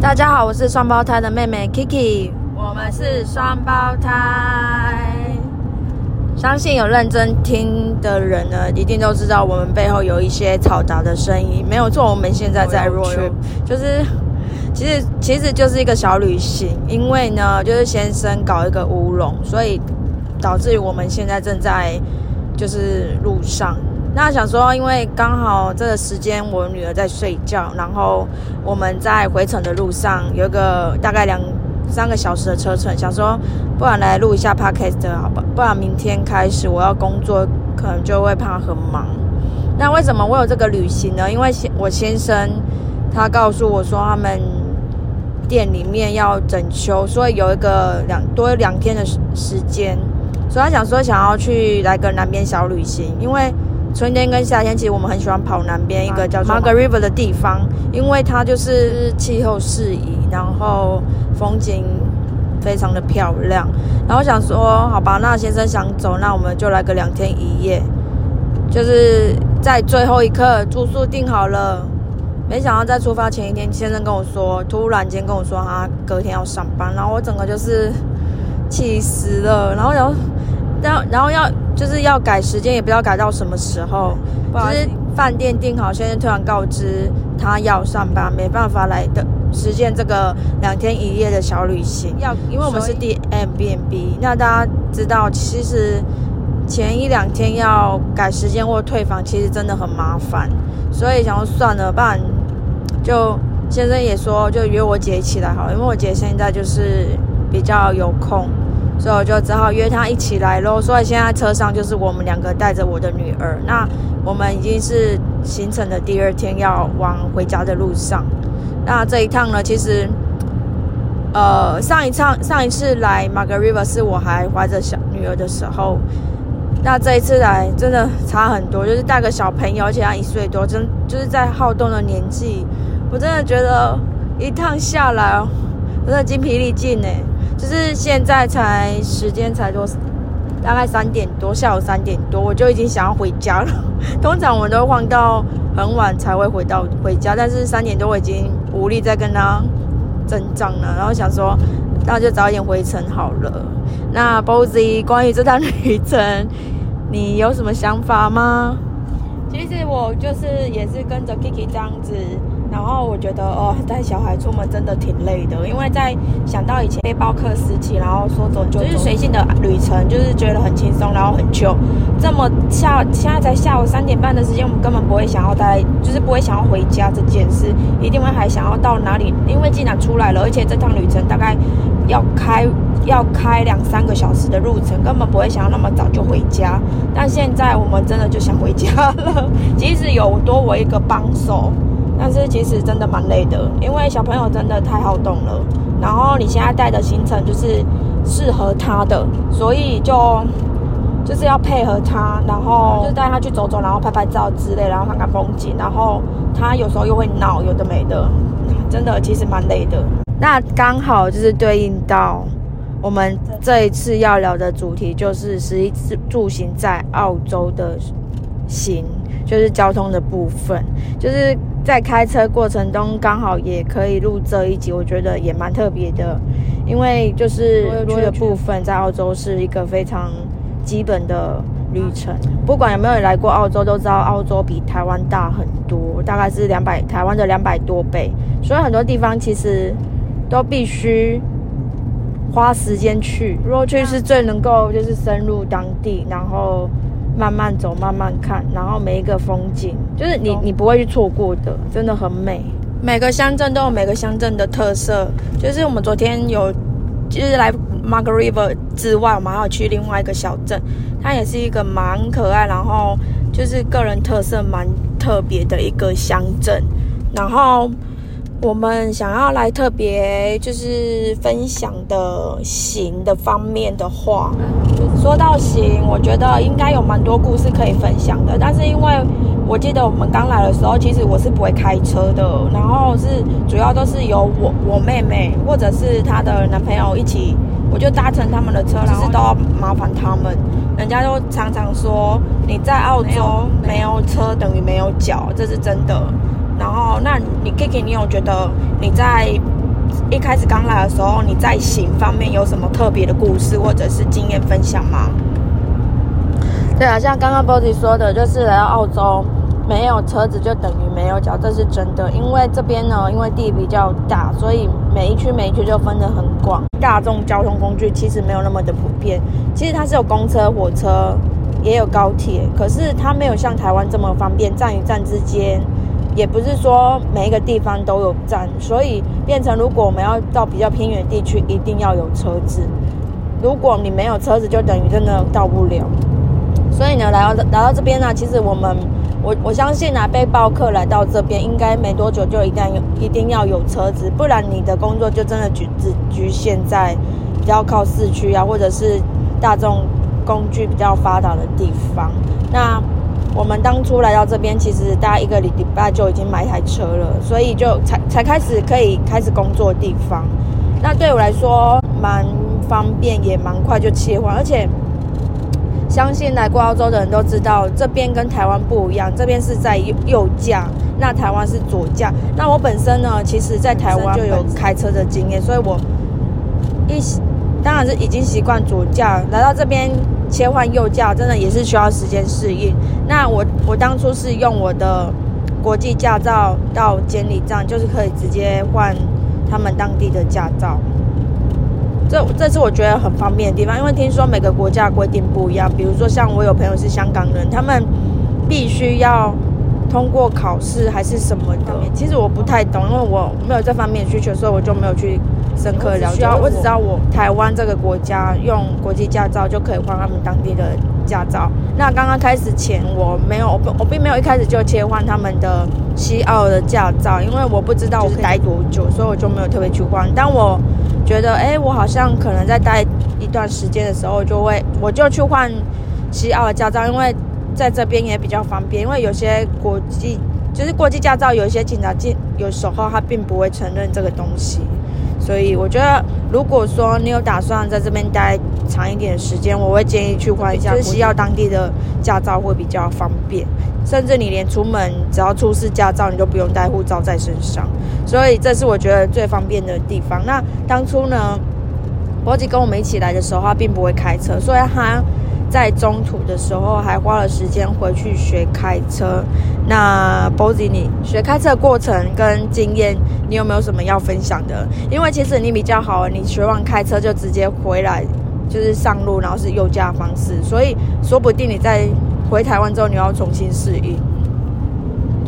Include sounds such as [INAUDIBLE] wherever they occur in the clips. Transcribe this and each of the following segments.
大家好，我是双胞胎的妹妹 Kiki，我们是双胞胎。相信有认真听的人呢，一定都知道我们背后有一些嘈杂的声音。没有错，我们现在在 road trip，就是其实其实就是一个小旅行。因为呢，就是先生搞一个乌龙，所以导致于我们现在正在就是路上。那想说，因为刚好这个时间我女儿在睡觉，然后我们在回程的路上有一个大概两。三个小时的车程，想说不然来录一下 podcast 好吧？不然明天开始我要工作，可能就会怕很忙。那为什么我有这个旅行呢？因为先我先生他告诉我说，他们店里面要整修，所以有一个两多两天的时时间，所以他想说想要去来个南边小旅行，因为。春天跟夏天，其实我们很喜欢跑南边一个叫做 Margaret River 的地方，因为它就是气候适宜，然后风景非常的漂亮。然后想说，好吧，那先生想走，那我们就来个两天一夜，就是在最后一刻住宿订好了。没想到在出发前一天，先生跟我说，突然间跟我说他隔天要上班，然后我整个就是气死了。然后然后然后然后要。就是要改时间，也不知道改到什么时候。就是饭店订好，先生突然告知他要上班，没办法来的实现这个两天一夜的小旅行。要，因为我们是 D M B N B，那大家知道，其实前一两天要改时间或退房，其实真的很麻烦。所以想说算了，不然就先生也说，就约我姐一起来好，因为我姐现在就是比较有空。所以我就只好约他一起来喽。所以现在车上就是我们两个带着我的女儿。那我们已经是行程的第二天，要往回家的路上。那这一趟呢，其实，呃，上一趟上一次来 Margaret a 是我还怀着小女儿的时候。那这一次来真的差很多，就是带个小朋友，而且他一岁多，真就是在好动的年纪。我真的觉得一趟下来，真的精疲力尽呢。就是现在才时间才多，大概三点多，下午三点多，我就已经想要回家了。[LAUGHS] 通常我们都晃到很晚才会回到回家，但是三点多我已经无力再跟他增长了，然后想说，那就早点回程好了。那 Bozy，关于这趟旅程，你有什么想法吗？其实我就是也是跟着 Kiki 这样子。然后我觉得哦，带小孩出门真的挺累的，因为在想到以前背包客时期，然后说走就走，就是随性的旅程，就是觉得很轻松，然后很久。这么下现在才下午三点半的时间，我们根本不会想要待，就是不会想要回家这件事，一定会还想要到哪里，因为既然出来了，而且这趟旅程大概要开要开两三个小时的路程，根本不会想要那么早就回家。但现在我们真的就想回家了，即使有多我一个帮手。但是其实真的蛮累的，因为小朋友真的太好动了。然后你现在带的行程就是适合他的，所以就就是要配合他，然后就带他去走走，然后拍拍照之类，然后看看风景。然后他有时候又会闹，有的没的，真的其实蛮累的。那刚好就是对应到我们这一次要聊的主题，就是十一次住行在澳洲的行，就是交通的部分，就是。在开车过程中，刚好也可以录这一集，我觉得也蛮特别的，因为就是去的部分在澳洲是一个非常基本的旅程。不管有没有来过澳洲，都知道澳洲比台湾大很多，大概是两百台湾的两百多倍，所以很多地方其实都必须花时间去。如果去是最能够就是深入当地，然后。慢慢走，慢慢看，然后每一个风景，就是你你不会去错过的，真的很美。每个乡镇都有每个乡镇的特色，就是我们昨天有，就是来 Margaret River 之外，我们还要去另外一个小镇，它也是一个蛮可爱，然后就是个人特色蛮特别的一个乡镇，然后。我们想要来特别就是分享的行的方面的话，说到行，我觉得应该有蛮多故事可以分享的。但是因为我记得我们刚来的时候，其实我是不会开车的，然后是主要都是由我我妹妹或者是她的男朋友一起，我就搭乘他们的车，然后都要麻烦他们。人家都常常说你在澳洲没有车等于没有脚，这是真的。然后，那你 Kiki，你有觉得你在一开始刚来的时候，你在行方面有什么特别的故事或者是经验分享吗？对啊，像刚刚 Body 说的，就是来到澳洲。没有车子就等于没有脚，这是真的。因为这边呢，因为地比较大，所以每一区每一区就分得很广。大众交通工具其实没有那么的普遍。其实它是有公车、火车，也有高铁，可是它没有像台湾这么方便。站与站之间，也不是说每一个地方都有站，所以变成如果我们要到比较偏远地区，一定要有车子。如果你没有车子，就等于真的到不了。所以呢，来到来到这边呢，其实我们。我我相信啊，背包客来到这边，应该没多久就一定有一定要有车子，不然你的工作就真的局只局限在比较靠市区啊，或者是大众工具比较发达的地方。那我们当初来到这边，其实大概一个礼拜就已经买台车了，所以就才才开始可以开始工作地方。那对我来说蛮方便，也蛮快就切换，而且。相信来过澳洲的人都知道，这边跟台湾不一样，这边是在右驾，那台湾是左驾。那我本身呢，其实在台湾就有开车的经验，所以我一当然是已经习惯左驾，来到这边切换右驾，真的也是需要时间适应。那我我当初是用我的国际驾照到监理站，就是可以直接换他们当地的驾照。这这是我觉得很方便的地方，因为听说每个国家规定不一样。比如说，像我有朋友是香港人，他们必须要通过考试还是什么的。其实我不太懂，因为我没有这方面需求，所以我就没有去深刻了解。我只知道我台湾这个国家用国际驾照就可以换他们当地的驾照。那刚刚开始前，我没有，我我并没有一开始就切换他们的西澳的驾照，因为我不知道我待多久，所以我就没有特别去换。但我觉得哎，我好像可能在待一段时间的时候，就会我就去换西澳的驾照，因为在这边也比较方便。因为有些国际就是国际驾照，有一些警察进有时候他并不会承认这个东西，所以我觉得如果说你有打算在这边待长一点的时间，我会建议去换一下西澳当地的驾照，会比较方便。甚至你连出门只要出示驾照，你都不用带护照在身上，所以这是我觉得最方便的地方。那当初呢，波吉跟我们一起来的时候，他并不会开车，所以他在中途的时候还花了时间回去学开车。那波吉，你学开车过程跟经验，你有没有什么要分享的？因为其实你比较好，你学完开车就直接回来，就是上路，然后是右驾方式，所以说不定你在。回台湾之后，你要重新适应。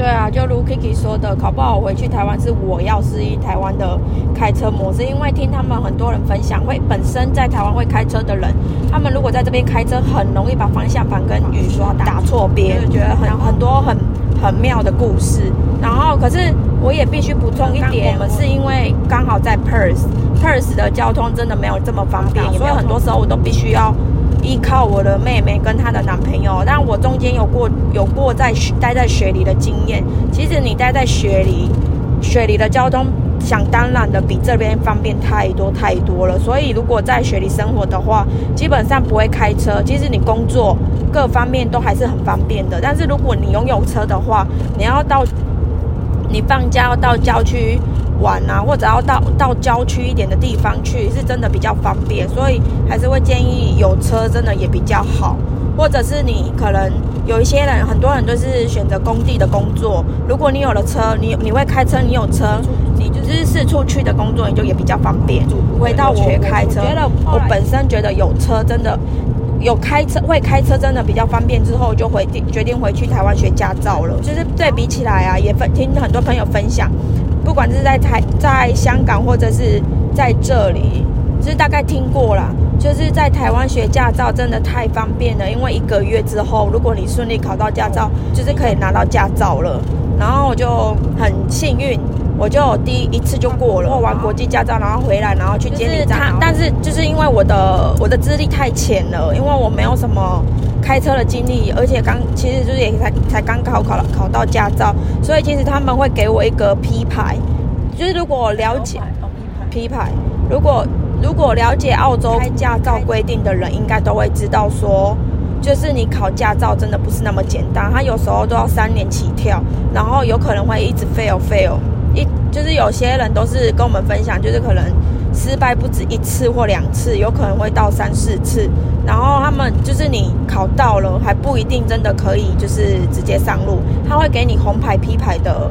对啊，就如 Kiki 说的，考不好回去台湾是我要适应台湾的开车模式。因为听他们很多人分享，会本身在台湾会开车的人，他们如果在这边开车，很容易把方向盘跟雨刷打错边，就觉得很很多很很妙的故事。然后，可是我也必须补充一点，我们是因为刚好在 Perth，Perth 的交通真的没有这么方便，所以很多时候我都必须要。依靠我的妹妹跟她的男朋友，但我中间有过有过在待在雪梨的经验。其实你待在雪梨，雪梨的交通想当然的比这边方便太多太多了。所以如果在雪梨生活的话，基本上不会开车。其实你工作各方面都还是很方便的。但是如果你拥有车的话，你要到你放假要到郊区。玩啊，或者要到到郊区一点的地方去，是真的比较方便，所以还是会建议有车真的也比较好。或者是你可能有一些人，很多人都是选择工地的工作。如果你有了车，你你会开车，你有车，你就是四处去的工作，你就也比较方便。回到学开车，我本身觉得有车真的有开车会开车真的比较方便。之后就回定决定回去台湾学驾照了。就是对比起来啊，也分听很多朋友分享。不管是在台、在香港或者是在这里，就是大概听过啦。就是在台湾学驾照真的太方便了，因为一个月之后，如果你顺利考到驾照，就是可以拿到驾照了。然后我就很幸运，我就第一次就过了，过完国际驾照，然后回来，然后去监理站。但是就是因为我的我的资历太浅了，因为我没有什么。开车的经历，而且刚其实就是也才才刚考考了考到驾照，所以其实他们会给我一个 P 牌，就是如果了解 P 牌，如果如果了解澳洲驾照规定的人，应该都会知道说，就是你考驾照真的不是那么简单，他有时候都要三年起跳，然后有可能会一直 fail fail，一就是有些人都是跟我们分享，就是可能失败不止一次或两次，有可能会到三四次，然后他们就是你考到了还不一定真的可以就是直接上路，他会给你红牌批牌的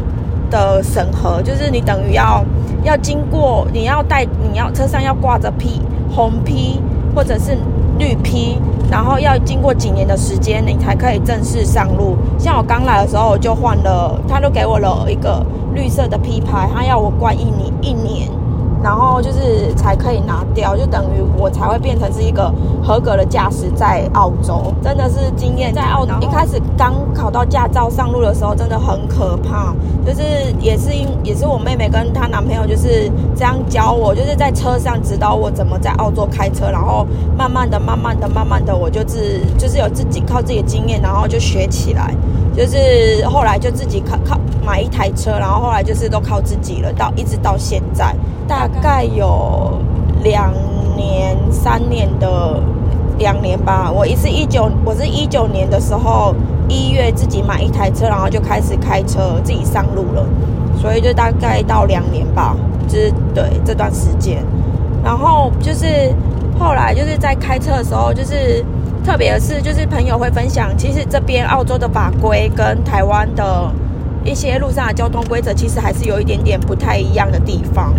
的审核，就是你等于要要经过你要带你要车上要挂着批红批或者是绿批。然后要经过几年的时间，你才可以正式上路。像我刚来的时候，我就换了，他就给我了一个绿色的批牌，他要我挂一年一年。然后就是才可以拿掉，就等于我才会变成是一个合格的驾驶在澳洲，真的是经验在澳。一开始刚考到驾照上路的时候，真的很可怕，就是也是因也是我妹妹跟她男朋友就是这样教我，就是在车上指导我怎么在澳洲开车，然后慢慢的、慢慢的、慢慢的，我就是就是有自己靠自己的经验，然后就学起来，就是后来就自己靠靠买一台车，然后后来就是都靠自己了，到一直到现在。大概有两年、三年的两年吧。我一是一九，我是一九年的时候一月自己买一台车，然后就开始开车自己上路了。所以就大概到两年吧，就是对这段时间。然后就是后来就是在开车的时候，就是特别是，就是朋友会分享，其实这边澳洲的法规跟台湾的一些路上的交通规则，其实还是有一点点不太一样的地方。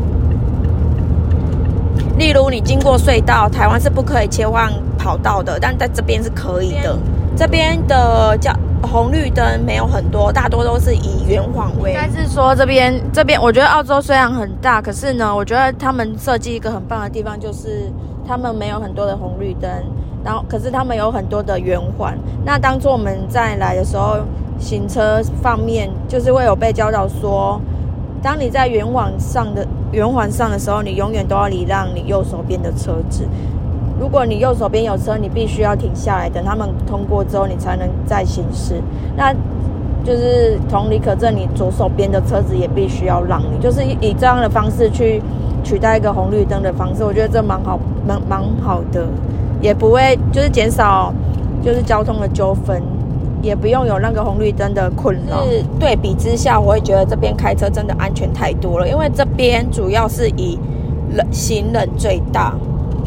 例如，你经过隧道，台湾是不可以切换跑道的，但在这边是可以的。这边的叫红绿灯没有很多，大多都是以圆环为。应该是说这边这边，我觉得澳洲虽然很大，可是呢，我觉得他们设计一个很棒的地方，就是他们没有很多的红绿灯，然后可是他们有很多的圆环。那当初我们在来的时候，行车方面就是会有被教导说。当你在圆环上的圆环上的时候，你永远都要礼让你右手边的车子。如果你右手边有车，你必须要停下来，等他们通过之后，你才能再行驶。那就是同理可证，你左手边的车子也必须要让你，就是以这样的方式去取代一个红绿灯的方式。我觉得这蛮好，蛮蛮好的，也不会就是减少就是交通的纠纷。也不用有那个红绿灯的困扰。是对比之下，我会觉得这边开车真的安全太多了。因为这边主要是以人行人最大，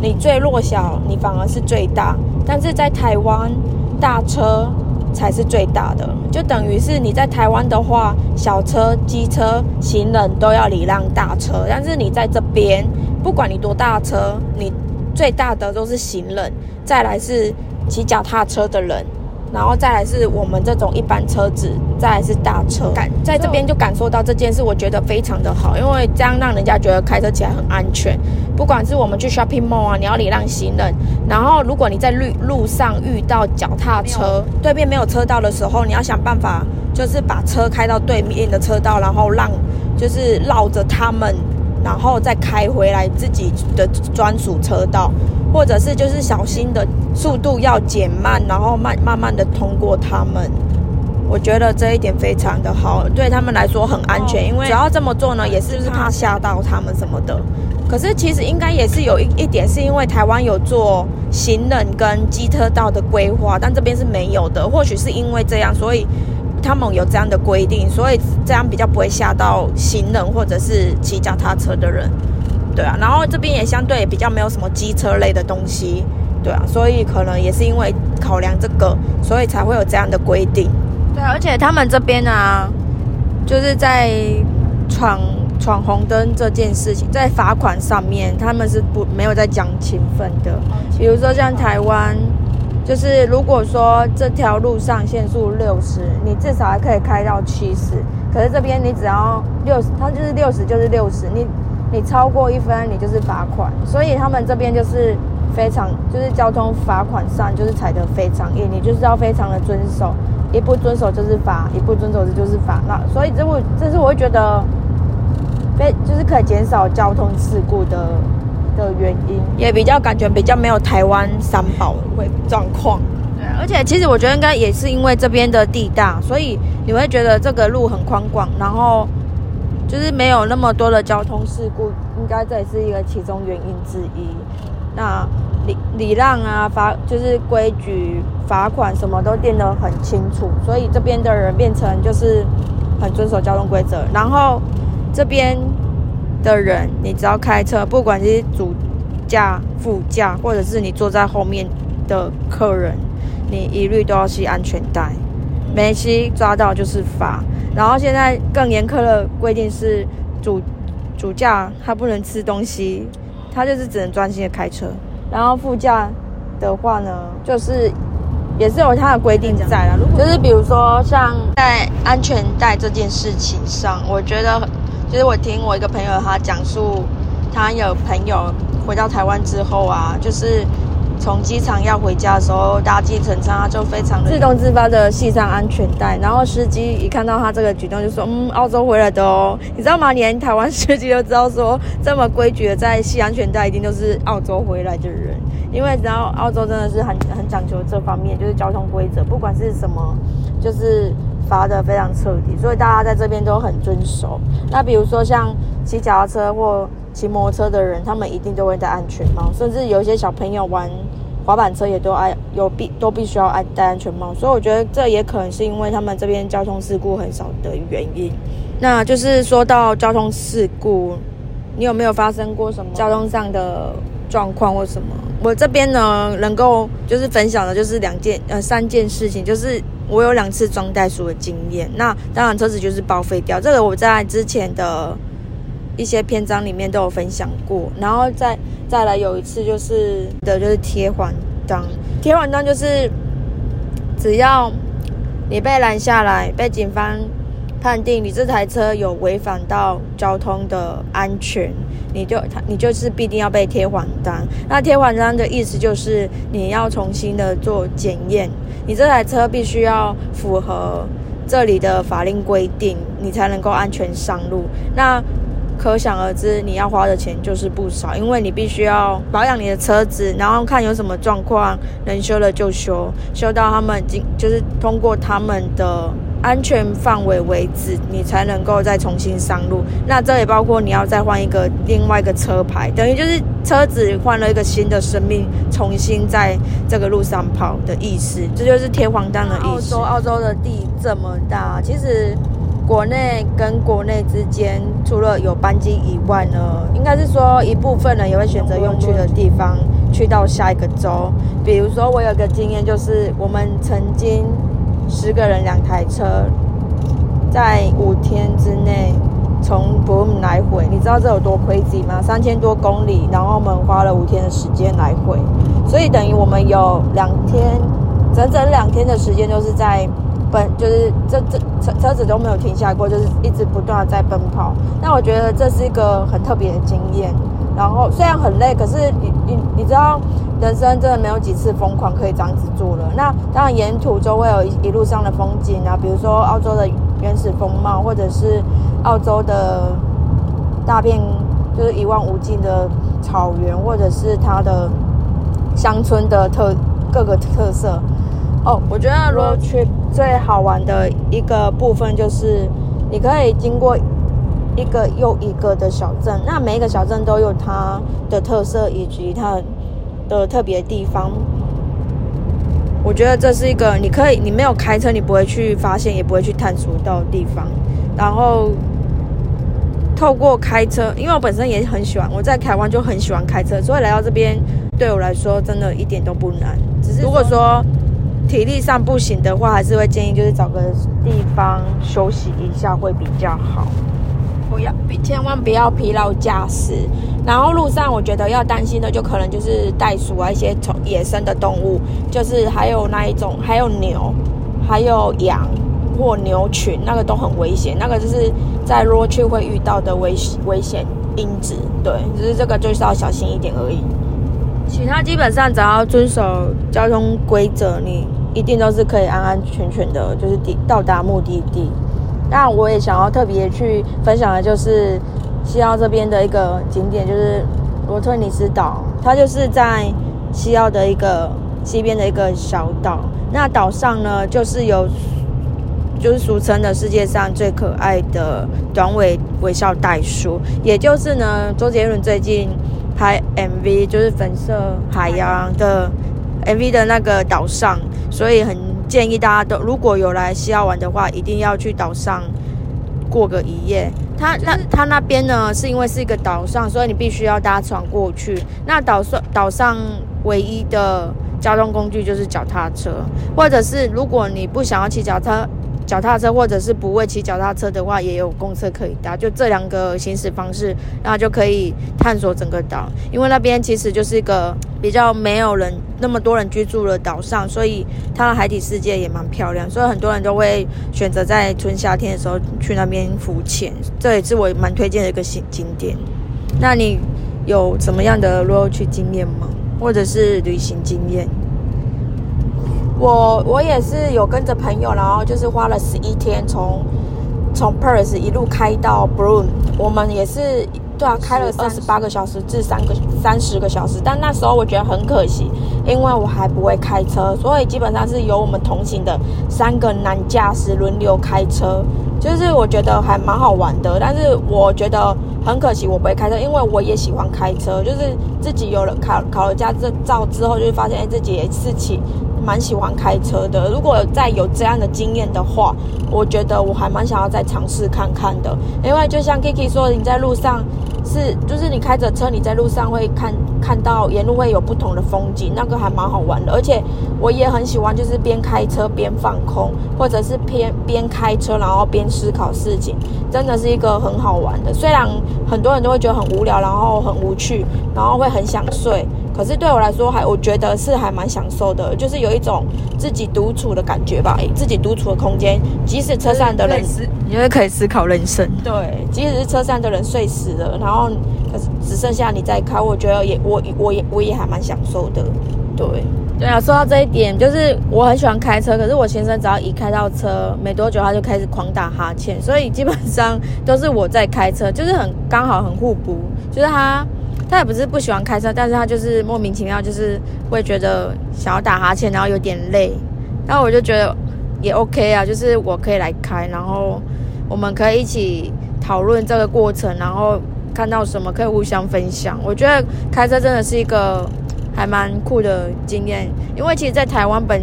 你最弱小，你反而是最大。但是在台湾，大车才是最大的，就等于是你在台湾的话，小车、机车、行人都要礼让大车。但是你在这边，不管你多大车，你最大的都是行人，再来是骑脚踏车的人。然后再来是我们这种一般车子，再来是大车，感在这边就感受到这件事，我觉得非常的好，因为这样让人家觉得开车起来很安全。不管是我们去 shopping mall 啊，你要礼让行人，然后如果你在路路上遇到脚踏车，对面没有车道的时候，你要想办法，就是把车开到对面的车道，然后让就是绕着他们。然后再开回来自己的专属车道，或者是就是小心的速度要减慢，然后慢慢慢的通过他们。我觉得这一点非常的好，对他们来说很安全，因为只要这么做呢，也是怕吓到他们什么的。可是其实应该也是有一一点，是因为台湾有做行人跟机车道的规划，但这边是没有的。或许是因为这样，所以。他们有这样的规定，所以这样比较不会吓到行人或者是骑脚踏车的人，对啊。然后这边也相对比较没有什么机车类的东西，对啊。所以可能也是因为考量这个，所以才会有这样的规定。对，啊而且他们这边啊，就是在闯闯红灯这件事情，在罚款上面，他们是不没有在讲情分的。比如说像台湾。就是如果说这条路上限速六十，你至少还可以开到七十。可是这边你只要六十，它就是六十就是六十，你你超过一分你就是罚款。所以他们这边就是非常就是交通罚款上就是踩得非常硬，你就是要非常的遵守，一不遵守就是罚，一不遵守就是罚。那所以这我这是我会觉得非就是可以减少交通事故的。的原因也比较感觉比较没有台湾三宝会状况，对，而且其实我觉得应该也是因为这边的地大，所以你会觉得这个路很宽广，然后就是没有那么多的交通事故，应该这也是一个其中原因之一。那礼礼让啊，罚就是规矩、罚款什么都定得很清楚，所以这边的人变成就是很遵守交通规则。然后这边的人，你只要开车，不管是主驾、副驾，或者是你坐在后面的客人，你一律都要系安全带，没系抓到就是罚。然后现在更严苛的规定是主主驾他不能吃东西，他就是只能专心的开车。然后副驾的话呢，就是也是有他的规定在啦。就是比如说像在安全带这件事情上，我觉得就是我听我一个朋友他讲述，他有朋友回到台湾之后啊，就是。从机场要回家的时候，搭计程车他就非常的自动自发的系上安全带，然后司机一看到他这个举动就说：“嗯，澳洲回来的哦，你知道吗？连台湾司机都知道说这么规矩的在系安全带，一定都是澳洲回来的人，因为然后澳洲真的是很很讲究这方面，就是交通规则，不管是什么，就是罚的非常彻底，所以大家在这边都很遵守。那比如说像骑脚踏车或骑摩托车的人，他们一定都会戴安全帽，甚至有一些小朋友玩滑板车也都爱有必都必须要爱戴安全帽。所以我觉得这也可能是因为他们这边交通事故很少的原因。那就是说到交通事故，你有没有发生过什么交通上的状况或什么？我这边呢，能够就是分享的就是两件呃三件事情，就是我有两次装袋鼠的经验。那当然车子就是报废掉，这个我在之前的。一些篇章里面都有分享过，然后再再来有一次就是的，就是贴环灯。贴环灯就是只要你被拦下来，被警方判定你这台车有违反到交通的安全，你就他你就是必定要被贴黄单。那贴黄单的意思就是你要重新的做检验，你这台车必须要符合这里的法令规定，你才能够安全上路。那可想而知，你要花的钱就是不少，因为你必须要保养你的车子，然后看有什么状况，能修了就修，修到他们经就是通过他们的安全范围为止，你才能够再重新上路。那这也包括你要再换一个另外一个车牌，等于就是车子换了一个新的生命，重新在这个路上跑的意思。这就是贴黄单的意思。澳洲，澳洲的地这么大，其实。国内跟国内之间，除了有班机以外呢，应该是说一部分人也会选择用去的地方去到下一个州。比如说，我有个经验，就是我们曾经十个人两台车，在五天之内从伯恩来回，你知道这有多 crazy 吗？三千多公里，然后我们花了五天的时间来回，所以等于我们有两天，整整两天的时间都是在。奔就是这这车车子都没有停下过，就是一直不断的在奔跑。那我觉得这是一个很特别的经验。然后虽然很累，可是你你你知道，人生真的没有几次疯狂可以这样子做了。那当然沿途就会有一一路上的风景啊，比如说澳洲的原始风貌，或者是澳洲的大片就是一望无际的草原，或者是它的乡村的特各个特色。哦，我觉得 road trip 最好玩的一个部分就是，你可以经过一个又一个的小镇，那每一个小镇都有它的特色以及它的特别地方。我觉得这是一个你可以，你没有开车，你不会去发现，也不会去探索到的地方。然后透过开车，因为我本身也很喜欢，我在台湾就很喜欢开车，所以来到这边对我来说真的一点都不难。只是如果说。体力上不行的话，还是会建议就是找个地方休息一下会比较好。千万不要疲劳驾驶。然后路上我觉得要担心的，就可能就是袋鼠啊，一些从野生的动物，就是还有那一种，还有牛，还有羊或牛群，那个都很危险。那个就是在罗去会遇到的危危险因子。对，只是这个就是要小心一点而已。其他基本上只要遵守交通规则，你一定都是可以安安全全的，就是抵到达目的地。那我也想要特别去分享的，就是西澳这边的一个景点，就是罗特尼斯岛。它就是在西澳的一个西边的一个小岛。那岛上呢，就是有就是俗称的世界上最可爱的短尾微笑袋鼠，也就是呢，周杰伦最近。拍 MV，就是粉色海洋的 MV 的那个岛上，所以很建议大家都如果有来西澳玩的话，一定要去岛上过个一夜。它那它那边呢，是因为是一个岛上，所以你必须要搭船过去。那岛上岛上唯一的交通工具就是脚踏车，或者是如果你不想要骑脚踏。脚踏车，或者是不会骑脚踏车的话，也有公车可以搭。就这两个行驶方式，然后就可以探索整个岛。因为那边其实就是一个比较没有人那么多人居住的岛上，所以它的海底世界也蛮漂亮。所以很多人都会选择在春夏天的时候去那边浮潜，这也是我蛮推荐的一个景景点。那你有什么样的 road 去经验吗？或者是旅行经验？我我也是有跟着朋友，然后就是花了十一天，从从 Perth 一路开到 Broome，我们也是对啊，开了二十八个小时至三个三十个小时。但那时候我觉得很可惜，因为我还不会开车，所以基本上是由我们同行的三个男驾驶轮流开车，就是我觉得还蛮好玩的。但是我觉得很可惜，我不会开车，因为我也喜欢开车，就是自己有了考考了驾照之后，就会发现哎，自己也是起。蛮喜欢开车的，如果再有这样的经验的话，我觉得我还蛮想要再尝试看看的。因为就像 Kiki 说，你在路上是，就是你开着车，你在路上会看看到沿路会有不同的风景，那个还蛮好玩的。而且我也很喜欢，就是边开车边放空，或者是边边开车然后边思考事情，真的是一个很好玩的。虽然很多人都会觉得很无聊，然后很无趣，然后会很想睡。可是对我来说，还我觉得是还蛮享受的，就是有一种自己独处的感觉吧，自己独处的空间。即使车上的人，因为可以思考人生。对，即使是车上的人睡死了，然后可是只剩下你在开，我觉得也我我也我也还蛮享受的。对，对啊，说到这一点，就是我很喜欢开车，可是我先生只要一开到车，没多久他就开始狂打哈欠，所以基本上都是我在开车，就是很刚好很互补，就是他。他也不是不喜欢开车，但是他就是莫名其妙，就是会觉得想要打哈欠，然后有点累。然后我就觉得也 OK 啊，就是我可以来开，然后我们可以一起讨论这个过程，然后看到什么可以互相分享。我觉得开车真的是一个还蛮酷的经验，因为其实，在台湾本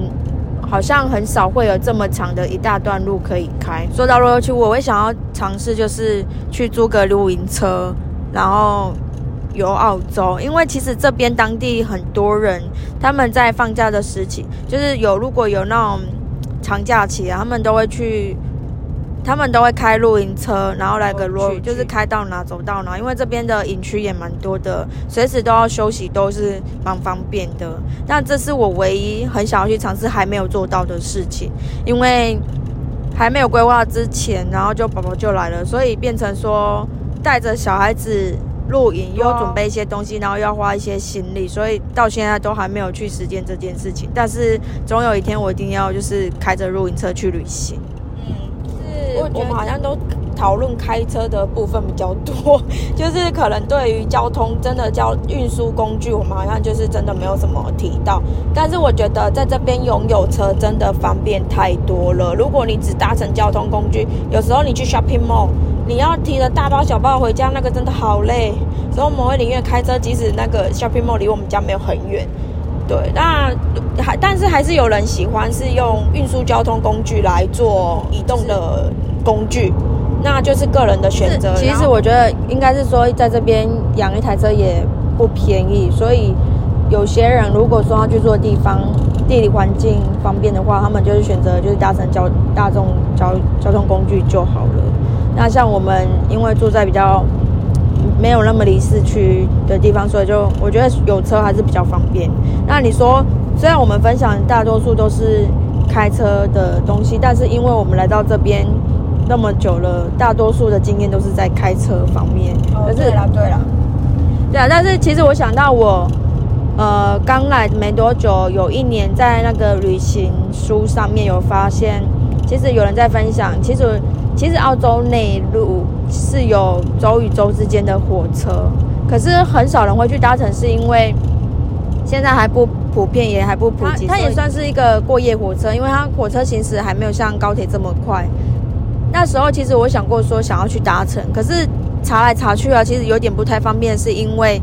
好像很少会有这么长的一大段路可以开。说到路游区，我会想要尝试就是去租个露营车，然后。游澳洲，因为其实这边当地很多人，他们在放假的时期，就是有如果有那种长假期啊，他们都会去，他们都会开露营车，然后来个路，就是开到哪走到哪。因为这边的营区也蛮多的，随时都要休息，都是蛮方便的。但这是我唯一很想要去尝试还没有做到的事情，因为还没有规划之前，然后就宝宝就来了，所以变成说带着小孩子。露营又要准备一些东西，然后要花一些心力，所以到现在都还没有去实践这件事情。但是总有一天我一定要就是开着露营车去旅行。嗯，是我们好像都讨论开车的部分比较多，[LAUGHS] 就是可能对于交通真的交运输工具，我们好像就是真的没有什么提到。但是我觉得在这边拥有车真的方便太多了。如果你只搭乘交通工具，有时候你去 shopping mall。你要提着大包小包回家，那个真的好累，所以我们会宁愿开车，即使那个 shopping mall 离我们家没有很远。对，那还但是还是有人喜欢是用运输交通工具来做移动的工具，那就是个人的选择。其实我觉得应该是说，在这边养一台车也不便宜，所以有些人如果说要去住的地方地理环境方便的话，他们就是选择就是搭乘交大众交交通工具就好了。那像我们，因为住在比较没有那么离市区的地方，所以就我觉得有车还是比较方便。那你说，虽然我们分享大多数都是开车的东西，但是因为我们来到这边那么久了，大多数的经验都是在开车方面。哦，对啦，对啦，对啊。但是其实我想到我，呃，刚来没多久，有一年在那个旅行书上面有发现，其实有人在分享，其实。其实澳洲内陆是有州与州之间的火车，可是很少人会去搭乘，是因为现在还不普遍，也还不普及。它也算是一个过夜火车，因为它火车行驶还没有像高铁这么快。那时候其实我想过说想要去搭乘，可是查来查去啊，其实有点不太方便，是因为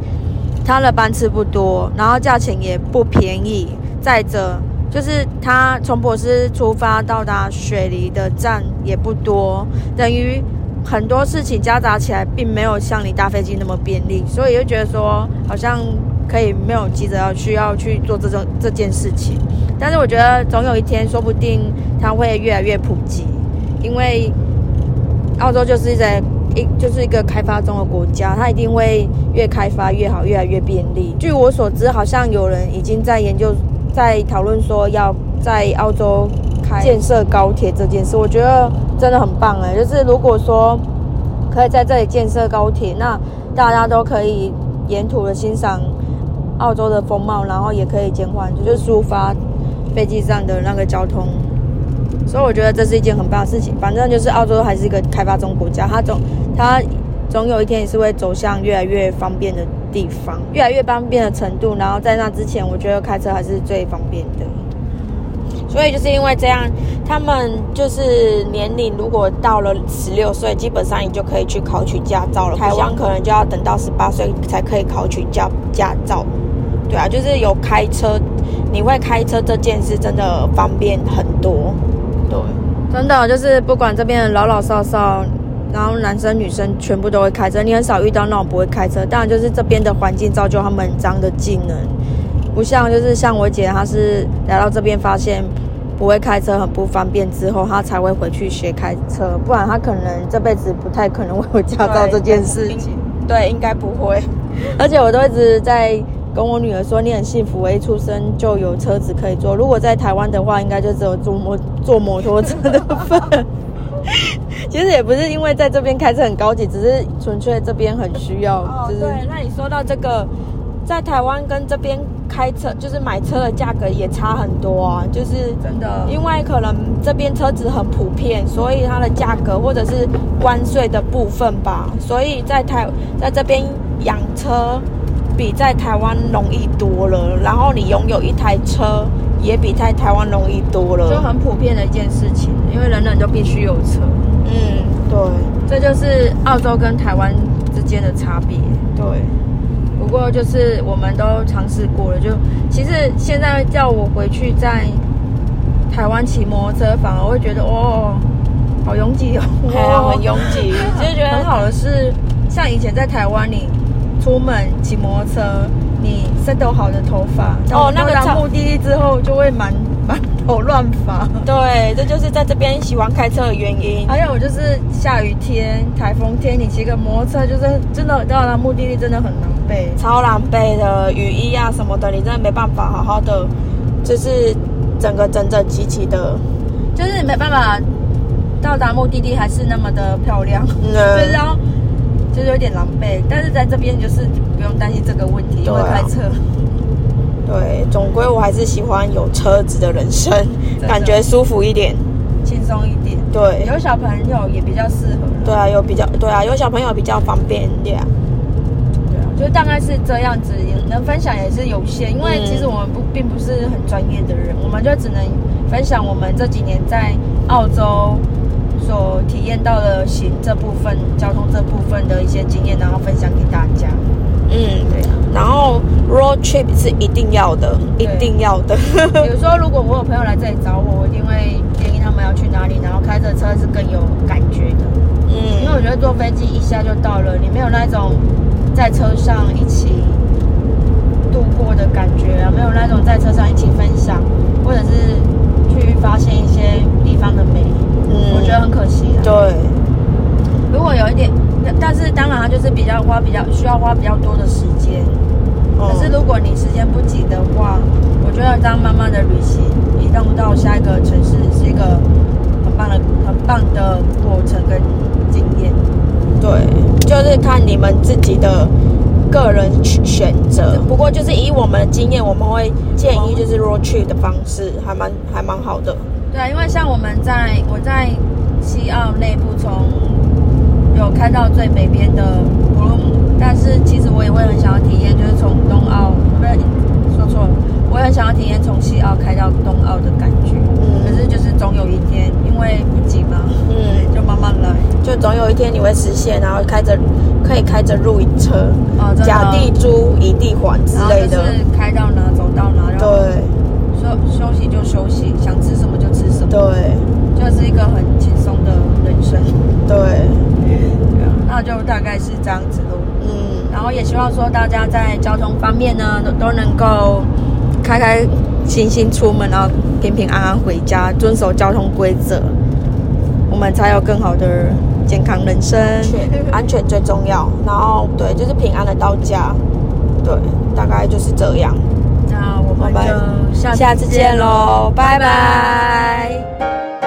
它的班次不多，然后价钱也不便宜。再者，就是它从博斯出发到达雪梨的站也不多，等于很多事情夹杂起来，并没有像你搭飞机那么便利，所以就觉得说好像可以没有急着要需要去做这种这件事情。但是我觉得总有一天，说不定它会越来越普及，因为澳洲就是在一就是一个开发中的国家，它一定会越开发越好，越来越便利。据我所知，好像有人已经在研究，在讨论说要在澳洲开建设高铁这件事，我觉得真的很棒哎！就是如果说可以在这里建设高铁，那大家都可以沿途的欣赏澳洲的风貌，然后也可以减缓就是抒发。飞机上的那个交通，所以我觉得这是一件很棒的事情。反正就是澳洲还是一个开发中国家，它总它总有一天也是会走向越来越方便的地方，越来越方便的程度。然后在那之前，我觉得开车还是最方便的。所以就是因为这样，他们就是年龄如果到了十六岁，基本上你就可以去考取驾照了。台湾可能就要等到十八岁才可以考取驾驾照。对啊，就是有开车，你会开车这件事真的方便很多。对，真的就是不管这边老老少少，然后男生女生全部都会开车，你很少遇到那种不会开车。当然就是这边的环境造就他们很脏的技能，不像就是像我姐，她是来到这边发现不会开车很不方便之后，她才会回去学开车，不然她可能这辈子不太可能会有驾照这件事情。对，应该不会。而且我都一直在。跟我女儿说，你很幸福，我一出生就有车子可以坐。如果在台湾的话，应该就只有坐摩坐摩托车的份。其实也不是因为在这边开车很高级，只是纯粹这边很需要。哦，对，那你说到这个，在台湾跟这边开车，就是买车的价格也差很多啊。就是真的，因为可能这边车子很普遍，所以它的价格或者是关税的部分吧，所以在台在这边养车。比在台湾容易多了，然后你拥有一台车也比在台湾容易多了，就很普遍的一件事情，因为人人都必须有车。嗯，对，这就是澳洲跟台湾之间的差别。对，不过就是我们都尝试过了，就其实现在叫我回去在台湾骑摩托车，反而会觉得哦，好拥挤哦，很拥挤。其 [LAUGHS] 实觉得很好的是，像以前在台湾你。出门骑摩托车，你 set 好的头发哦，那个到目的地之会满满头乱发。对，这就是在这边喜欢开车的原因。还有就是下雨天、台风天，你骑个摩托车就是真的到达目的地真的很狼狈，超狼狈的雨衣啊什么的，你真的没办法好好的，就是整个整整齐齐的，就是没办法到达目的地还是那么的漂亮。嗯，[LAUGHS] 然后。就是有点狼狈，但是在这边就是不用担心这个问题，因为开车。对，总归我还是喜欢有车子的人生，[LAUGHS] 感觉舒服一点，轻松一点。对，有小朋友也比较适合。对啊，有比较对啊，有小朋友比较方便一点。对啊，就大概是这样子，能分享也是有限，因为其实我们不并不是很专业的人，我们就只能分享我们这几年在澳洲。所体验到的行这部分交通这部分的一些经验，然后分享给大家。嗯，对。啊然后 trip 是一定要的，一定要的。[LAUGHS] 比如说，如果我有朋友来这里找我，我一定会建议他们要去哪里，然后开着车是更有感觉的。嗯，因为我觉得坐飞机一下就到了，你没有那种在车上一起度过的感觉啊，没有那种在车上一起分享，或者是去发现一些地方的美。嗯我觉得很可惜啊。对，如果有一点，但是当然它就是比较花比较需要花比较多的时间。可是如果你时间不紧的话，我觉得当慢慢的旅行，移动到下一个城市是一个很棒的、很棒的过程跟经验。对，就是看你们自己的个人选择。不过就是以我们的经验，我们会建议就是 road trip 的方式，还蛮还蛮好的。对啊，因为像我们在我在西澳内部从有开到最北边的布鲁姆，但是其实我也会很想要体验，就是从东澳，不是说错了，我也很想要体验从西澳开到东澳的感觉。嗯，可是就是总有一天，因为不急嘛。嗯，就慢慢来，就总有一天你会实现，然后开着可以开着露营车，哦，真的甲地租，乙地还之类的。是开到哪走到哪，然后对休休息就休息，想吃什么就吃什么，对就是一个很轻松的人生。对，对啊，那就大概是这样子喽。嗯，然后也希望说大家在交通方面呢，都都能够开开心心出门，然后平平安安回家，遵守交通规则，我们才有更好的健康人生。安全最重要。然后对，就是平安的到家。对，大概就是这样。那我们就下下次见喽，拜拜拜